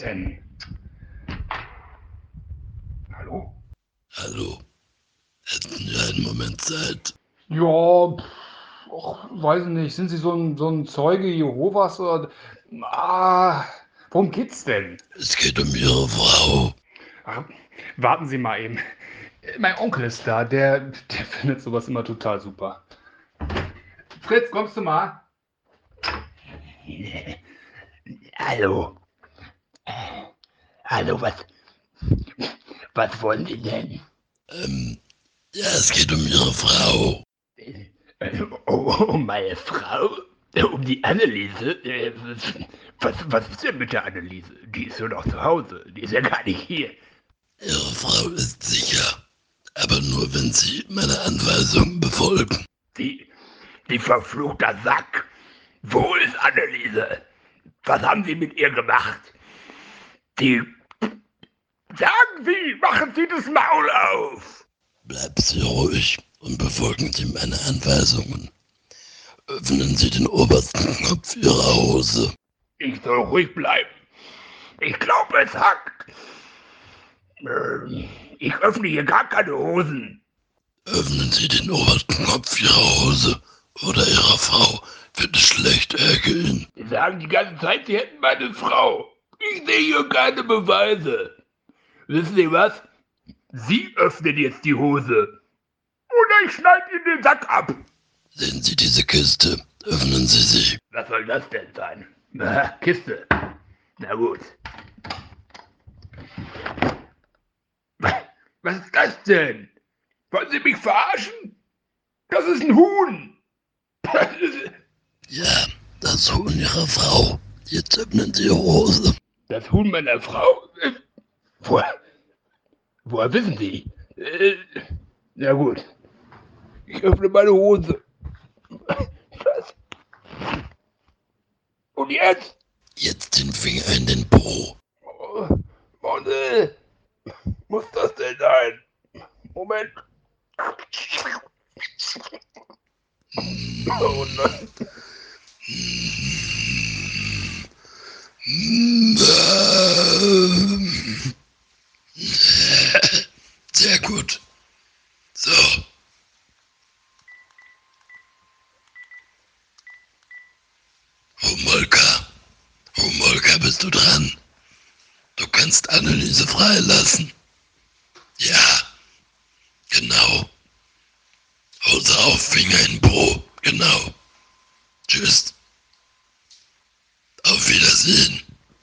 denn? Hallo? Hallo. Hätten wir einen Moment Zeit? Ja, pff, och, weiß nicht. Sind Sie so ein, so ein Zeuge Jehovas oder. Ah, worum geht's denn? Es geht um Ihre Frau. Ach, warten Sie mal eben. Mein Onkel ist da, der, der findet sowas immer total super. Fritz, kommst du mal? Hallo. Hallo, was, was wollen Sie denn? Ähm, ja, es geht um Ihre Frau. Äh, Oh, um meine Frau? Um die Anneliese? Äh, Was, was ist denn mit der Anneliese? Die ist ja noch zu Hause. Die ist ja gar nicht hier. Ihre Frau ist sicher. Aber nur, wenn Sie meine Anweisungen befolgen. Die, die verfluchter Sack. Wo ist Anneliese? Was haben Sie mit ihr gemacht? Die. Sagen Sie, machen Sie das Maul auf! Bleiben Sie ruhig und befolgen Sie meine Anweisungen. Öffnen Sie den obersten Knopf Ihrer Hose. Ich soll ruhig bleiben. Ich glaube, es hackt. Ähm, Ich öffne hier gar keine Hosen. Öffnen Sie den obersten Knopf Ihrer Hose oder Ihrer Frau wird es schlecht ergehen. Sie sagen die ganze Zeit, Sie hätten meine Frau. Ich sehe hier keine Beweise. Wissen Sie was? Sie öffnen jetzt die Hose. Oder ich schneide Ihnen den Sack ab. Sehen Sie diese Kiste? Öffnen Sie sie. Was soll das denn sein? Na, Kiste. Na gut. Was ist das denn? Wollen Sie mich verarschen? Das ist ein Huhn. Das ist Ja, das Huhn Ihrer Frau. Jetzt öffnen Sie Ihre Hose. das Huhn meiner Frau. Äh, Woher, wissen Sie? Äh, Na gut. Ich öffne meine Hose. Was? Und jetzt? Jetzt den Finger in den Po. Oh, nee. Muss das denn sein? Moment. Oh nein. Sehr gut. So. Humolka. Humolka, bist du dran? Du kannst Anneliese freilassen. Ja. Genau. Hose auf, Finger in Po. Genau. Tschüss.